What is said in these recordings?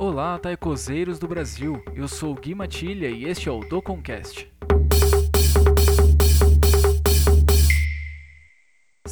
Olá, taicozeiros do Brasil. Eu sou Gui Matilha e este é o Doconcast.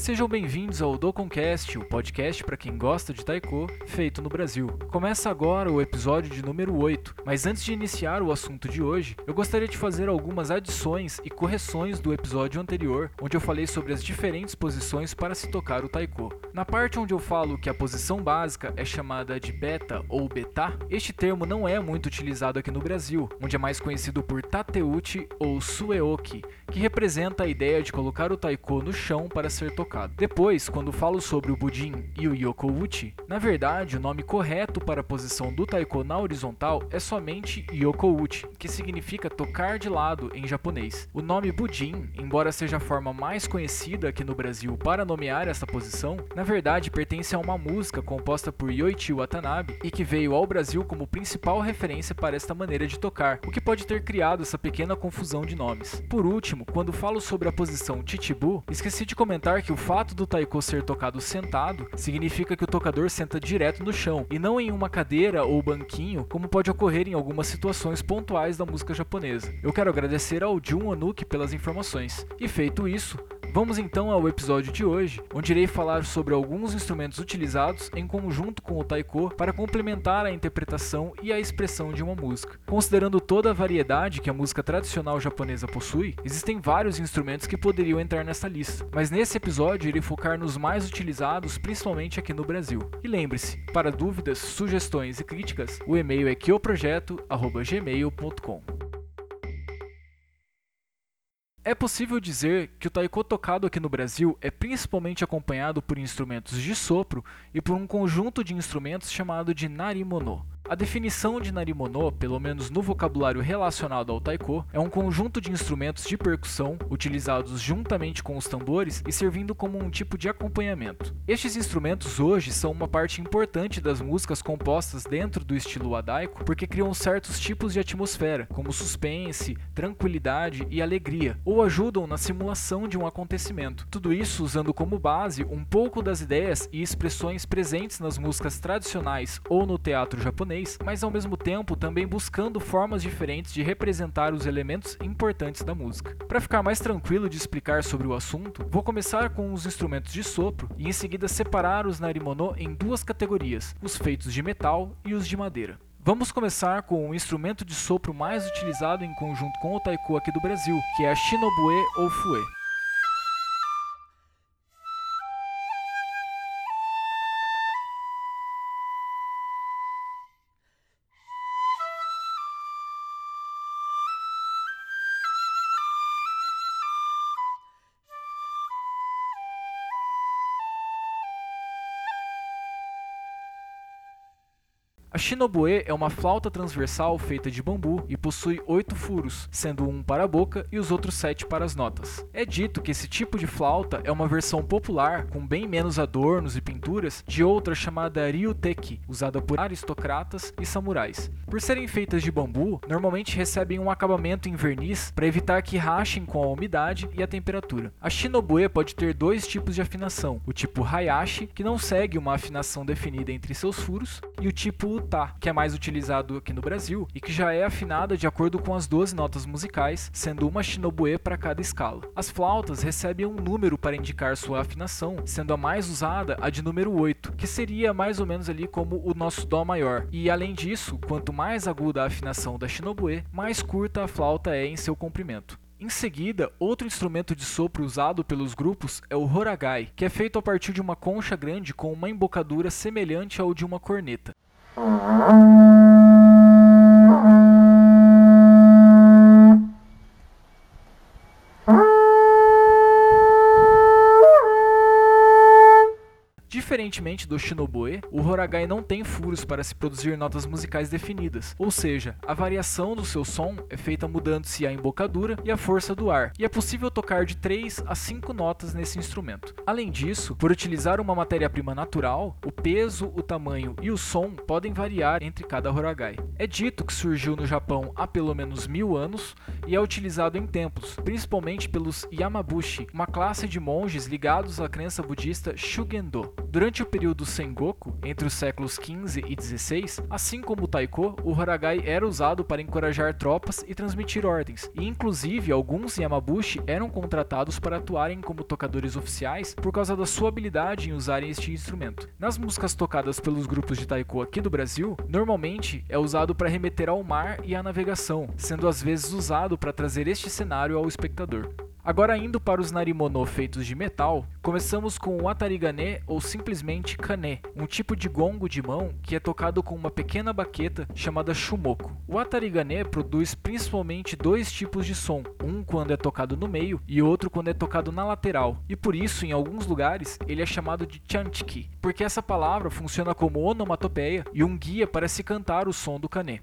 Sejam bem-vindos ao Doconcast, o podcast para quem gosta de taiko, feito no Brasil. Começa agora o episódio de número 8, mas antes de iniciar o assunto de hoje, eu gostaria de fazer algumas adições e correções do episódio anterior, onde eu falei sobre as diferentes posições para se tocar o taiko. Na parte onde eu falo que a posição básica é chamada de beta ou betá, este termo não é muito utilizado aqui no Brasil, onde é mais conhecido por tateuchi ou sueoki, que representa a ideia de colocar o taiko no chão para ser tocado. Depois, quando falo sobre o budin e o yokouchi, na verdade o nome correto para a posição do taiko na horizontal é somente yokouchi, que significa tocar de lado em japonês. O nome budin, embora seja a forma mais conhecida aqui no Brasil para nomear essa posição, na verdade pertence a uma música composta por Yoichi Watanabe e que veio ao Brasil como principal referência para esta maneira de tocar, o que pode ter criado essa pequena confusão de nomes. Por último, quando falo sobre a posição chichibu, esqueci de comentar que o fato do taiko ser tocado sentado significa que o tocador senta direto no chão e não em uma cadeira ou banquinho, como pode ocorrer em algumas situações pontuais da música japonesa. Eu quero agradecer ao Jun Onuki pelas informações. E feito isso, Vamos então ao episódio de hoje, onde irei falar sobre alguns instrumentos utilizados em conjunto com o taiko para complementar a interpretação e a expressão de uma música. Considerando toda a variedade que a música tradicional japonesa possui, existem vários instrumentos que poderiam entrar nessa lista, mas nesse episódio irei focar nos mais utilizados, principalmente aqui no Brasil. E lembre-se, para dúvidas, sugestões e críticas, o e-mail é kyoprojeto@gmail.com. É possível dizer que o taiko tocado aqui no Brasil é principalmente acompanhado por instrumentos de sopro e por um conjunto de instrumentos chamado de narimono. A definição de narimono, pelo menos no vocabulário relacionado ao taiko, é um conjunto de instrumentos de percussão utilizados juntamente com os tambores e servindo como um tipo de acompanhamento. Estes instrumentos hoje são uma parte importante das músicas compostas dentro do estilo adaiko porque criam certos tipos de atmosfera, como suspense, tranquilidade e alegria, ou ajudam na simulação de um acontecimento. Tudo isso usando como base um pouco das ideias e expressões presentes nas músicas tradicionais ou no teatro japonês japonês, mas ao mesmo tempo também buscando formas diferentes de representar os elementos importantes da música. Para ficar mais tranquilo de explicar sobre o assunto, vou começar com os instrumentos de sopro e em seguida separar os narimono em duas categorias: os feitos de metal e os de madeira. Vamos começar com o instrumento de sopro mais utilizado em conjunto com o taiko aqui do Brasil, que é a shinobue ou fue. A shinobue é uma flauta transversal feita de bambu e possui oito furos, sendo um para a boca e os outros sete para as notas. É dito que esse tipo de flauta é uma versão popular, com bem menos adornos e pinturas, de outra chamada ryuteki, usada por aristocratas e samurais. Por serem feitas de bambu, normalmente recebem um acabamento em verniz para evitar que rachem com a umidade e a temperatura. A shinobue pode ter dois tipos de afinação, o tipo hayashi, que não segue uma afinação definida entre seus furos, e o tipo Tá, que é mais utilizado aqui no Brasil e que já é afinada de acordo com as 12 notas musicais, sendo uma shinobue para cada escala. As flautas recebem um número para indicar sua afinação, sendo a mais usada a de número 8, que seria mais ou menos ali como o nosso dó maior. E além disso, quanto mais aguda a afinação da shinobue, mais curta a flauta é em seu comprimento. Em seguida, outro instrumento de sopro usado pelos grupos é o horagai, que é feito a partir de uma concha grande com uma embocadura semelhante ao de uma corneta. Música Diferentemente do Shinoboe, o Horagai não tem furos para se produzir notas musicais definidas, ou seja, a variação do seu som é feita mudando-se a embocadura e a força do ar, e é possível tocar de 3 a 5 notas nesse instrumento. Além disso, por utilizar uma matéria-prima natural, o peso, o tamanho e o som podem variar entre cada Horagai. É dito que surgiu no Japão há pelo menos mil anos e é utilizado em templos, principalmente pelos Yamabushi, uma classe de monges ligados à crença budista Shugendo. Durante o o período Sengoku, entre os séculos XV e XVI, assim como o taiko, o haragai era usado para encorajar tropas e transmitir ordens, e inclusive alguns yamabushi eram contratados para atuarem como tocadores oficiais por causa da sua habilidade em usarem este instrumento. Nas músicas tocadas pelos grupos de taiko aqui do Brasil, normalmente é usado para remeter ao mar e à navegação, sendo às vezes usado para trazer este cenário ao espectador. Agora indo para os narimono feitos de metal, começamos com o atarigane ou simplesmente kane, um tipo de gongo de mão que é tocado com uma pequena baqueta chamada shumoko. O atarigane produz principalmente dois tipos de som, um quando é tocado no meio e outro quando é tocado na lateral, e por isso em alguns lugares ele é chamado de chanchiki, porque essa palavra funciona como onomatopeia e um guia para se cantar o som do kane.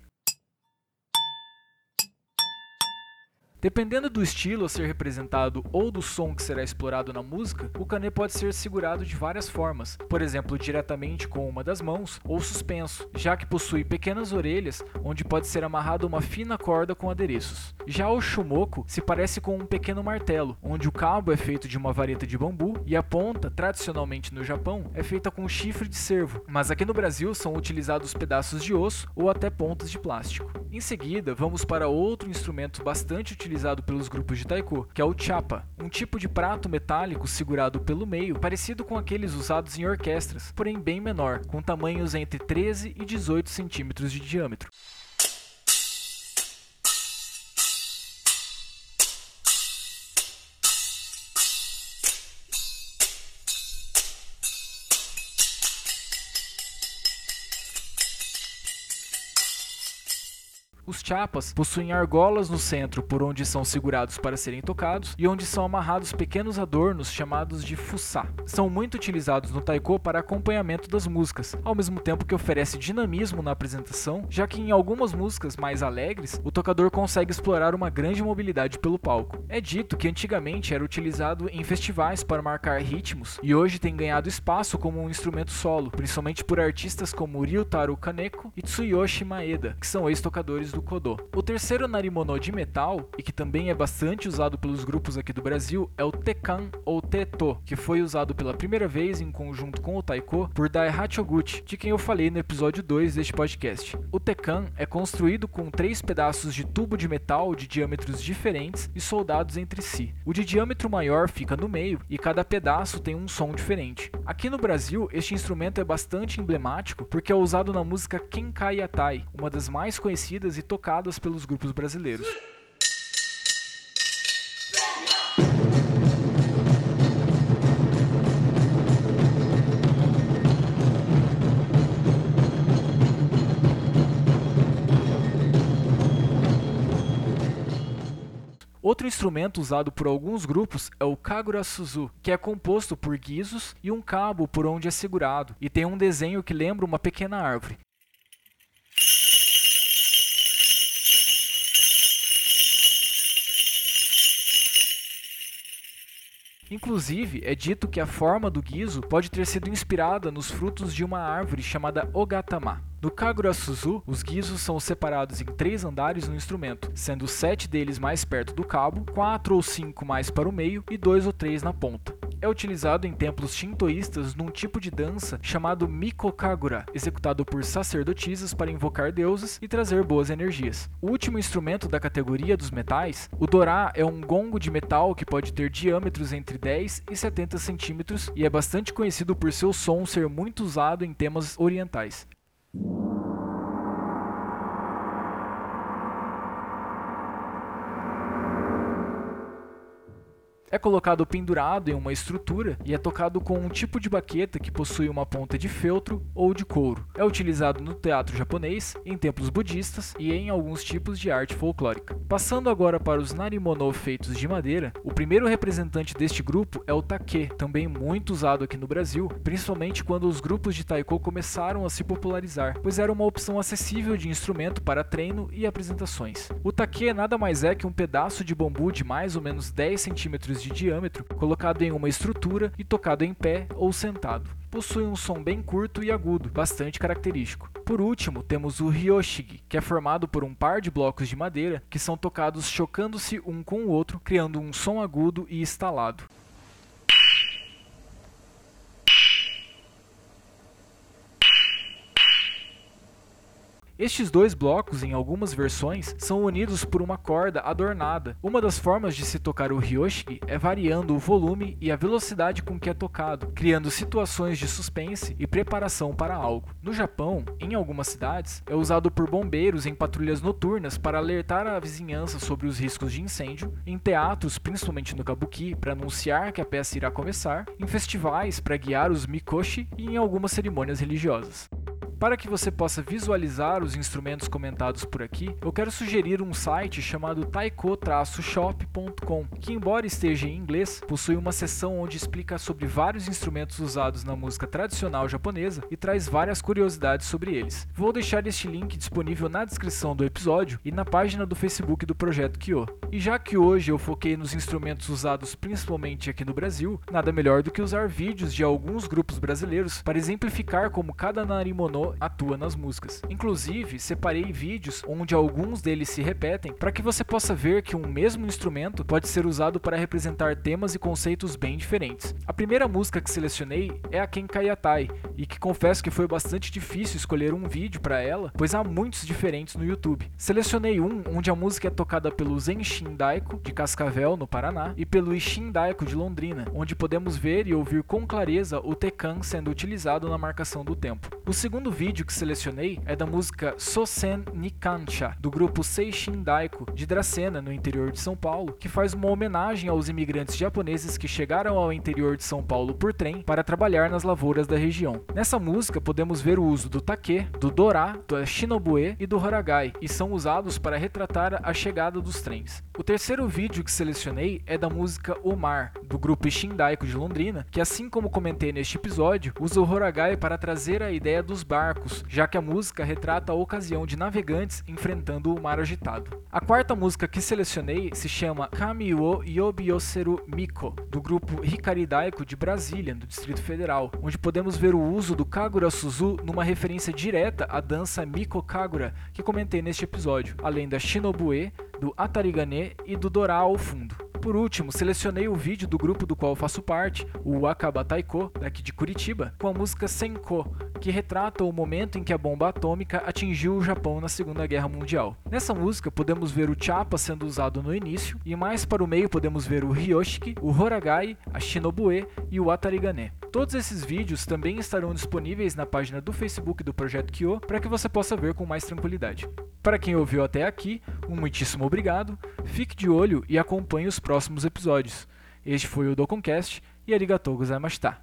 Dependendo do estilo a ser representado ou do som que será explorado na música, o canê pode ser segurado de várias formas, por exemplo, diretamente com uma das mãos ou suspenso, já que possui pequenas orelhas onde pode ser amarrado uma fina corda com adereços. Já o shumoko se parece com um pequeno martelo, onde o cabo é feito de uma vareta de bambu e a ponta, tradicionalmente no Japão, é feita com chifre de cervo, mas aqui no Brasil são utilizados pedaços de osso ou até pontas de plástico. Em seguida, vamos para outro instrumento bastante utilizado utilizado pelos grupos de taiko, que é o chapa, um tipo de prato metálico segurado pelo meio, parecido com aqueles usados em orquestras, porém bem menor, com tamanhos entre 13 e 18 centímetros de diâmetro. Os chapas possuem argolas no centro por onde são segurados para serem tocados e onde são amarrados pequenos adornos chamados de fuçá. São muito utilizados no taiko para acompanhamento das músicas, ao mesmo tempo que oferece dinamismo na apresentação, já que em algumas músicas mais alegres o tocador consegue explorar uma grande mobilidade pelo palco. É dito que antigamente era utilizado em festivais para marcar ritmos e hoje tem ganhado espaço como um instrumento solo, principalmente por artistas como Ryutaro Kaneko e Tsuyoshi Maeda, que são ex-tocadores do Kodô. O terceiro narimono de metal, e que também é bastante usado pelos grupos aqui do Brasil, é o Tekan ou Teto, que foi usado pela primeira vez em conjunto com o Taiko por Daihachi Oguchi, de quem eu falei no episódio 2 deste podcast. O Tekan é construído com três pedaços de tubo de metal de diâmetros diferentes e soldados entre si. O de diâmetro maior fica no meio e cada pedaço tem um som diferente. Aqui no Brasil, este instrumento é bastante emblemático porque é usado na música Kenkai Yatai, uma das mais conhecidas e tocadas pelos grupos brasileiros. Outro instrumento usado por alguns grupos é o Kagura Suzu, que é composto por guizos e um cabo por onde é segurado, e tem um desenho que lembra uma pequena árvore. Inclusive, é dito que a forma do guizo pode ter sido inspirada nos frutos de uma árvore chamada Ogatama. No Kagura Suzu, os guizos são separados em três andares no instrumento, sendo sete deles mais perto do cabo, quatro ou cinco mais para o meio e dois ou três na ponta é utilizado em templos shintoístas num tipo de dança chamado Mikokagura, executado por sacerdotisas para invocar deuses e trazer boas energias. O último instrumento da categoria dos metais, o dorá é um gongo de metal que pode ter diâmetros entre 10 e 70 centímetros e é bastante conhecido por seu som ser muito usado em temas orientais. É colocado pendurado em uma estrutura e é tocado com um tipo de baqueta que possui uma ponta de feltro ou de couro. É utilizado no teatro japonês, em templos budistas e em alguns tipos de arte folclórica. Passando agora para os narimono feitos de madeira, o primeiro representante deste grupo é o take, também muito usado aqui no Brasil, principalmente quando os grupos de taiko começaram a se popularizar, pois era uma opção acessível de instrumento para treino e apresentações. O take nada mais é que um pedaço de bambu de mais ou menos 10 centímetros de diâmetro, colocado em uma estrutura e tocado em pé ou sentado. Possui um som bem curto e agudo, bastante característico. Por último, temos o ryoshigi, que é formado por um par de blocos de madeira que são tocados chocando-se um com o outro, criando um som agudo e estalado. Estes dois blocos, em algumas versões, são unidos por uma corda adornada. Uma das formas de se tocar o ryoshiki é variando o volume e a velocidade com que é tocado, criando situações de suspense e preparação para algo. No Japão, em algumas cidades, é usado por bombeiros em patrulhas noturnas para alertar a vizinhança sobre os riscos de incêndio, em teatros, principalmente no kabuki, para anunciar que a peça irá começar, em festivais para guiar os mikoshi e em algumas cerimônias religiosas. Para que você possa visualizar os instrumentos comentados por aqui, eu quero sugerir um site chamado taiko-shop.com, que embora esteja em inglês, possui uma seção onde explica sobre vários instrumentos usados na música tradicional japonesa e traz várias curiosidades sobre eles. Vou deixar este link disponível na descrição do episódio e na página do Facebook do Projeto Kyo. E já que hoje eu foquei nos instrumentos usados principalmente aqui no Brasil, nada melhor do que usar vídeos de alguns grupos brasileiros para exemplificar como cada narimono atua nas músicas. Inclusive, separei vídeos onde alguns deles se repetem para que você possa ver que um mesmo instrumento pode ser usado para representar temas e conceitos bem diferentes. A primeira música que selecionei é a Kenkayatai, e que confesso que foi bastante difícil escolher um vídeo para ela, pois há muitos diferentes no YouTube. Selecionei um onde a música é tocada pelo Zenshin Daiko de Cascavel, no Paraná, e pelo Ishin Daiko de Londrina, onde podemos ver e ouvir com clareza o tekan sendo utilizado na marcação do tempo. O segundo vídeo que selecionei é da música Sosen Nikansha, do grupo Seishin Daiko, de Dracena, no interior de São Paulo, que faz uma homenagem aos imigrantes japoneses que chegaram ao interior de São Paulo por trem para trabalhar nas lavouras da região. Nessa música podemos ver o uso do take, do dorá, do shinobue e do horagai, e são usados para retratar a chegada dos trens. O terceiro vídeo que selecionei é da música O Mar, do grupo Daiko de Londrina, que assim como comentei neste episódio, usa o horagai para trazer a ideia dos barcos, já que a música retrata a ocasião de navegantes enfrentando o mar agitado. A quarta música que selecionei se chama Kami wo Yobioseru Miko, do grupo Hikari Daiko de Brasília, do Distrito Federal, onde podemos ver o uso do Kagura Suzu numa referência direta à dança Miko Kagura, que comentei neste episódio, além da Shinobue, do Atarigane e do Dora ao fundo por último, selecionei o vídeo do grupo do qual faço parte, o Akaba Taiko, daqui de Curitiba, com a música Senko, que retrata o momento em que a bomba atômica atingiu o Japão na Segunda Guerra Mundial. Nessa música podemos ver o chapa sendo usado no início e mais para o meio podemos ver o ryoshiki, o horagai, a shinobue e o atarigane. Todos esses vídeos também estarão disponíveis na página do Facebook do Projeto Kyo para que você possa ver com mais tranquilidade. Para quem ouviu até aqui, um muitíssimo obrigado, fique de olho e acompanhe os próximos episódios. Este foi o Doconcast e arigatou gozaimashita.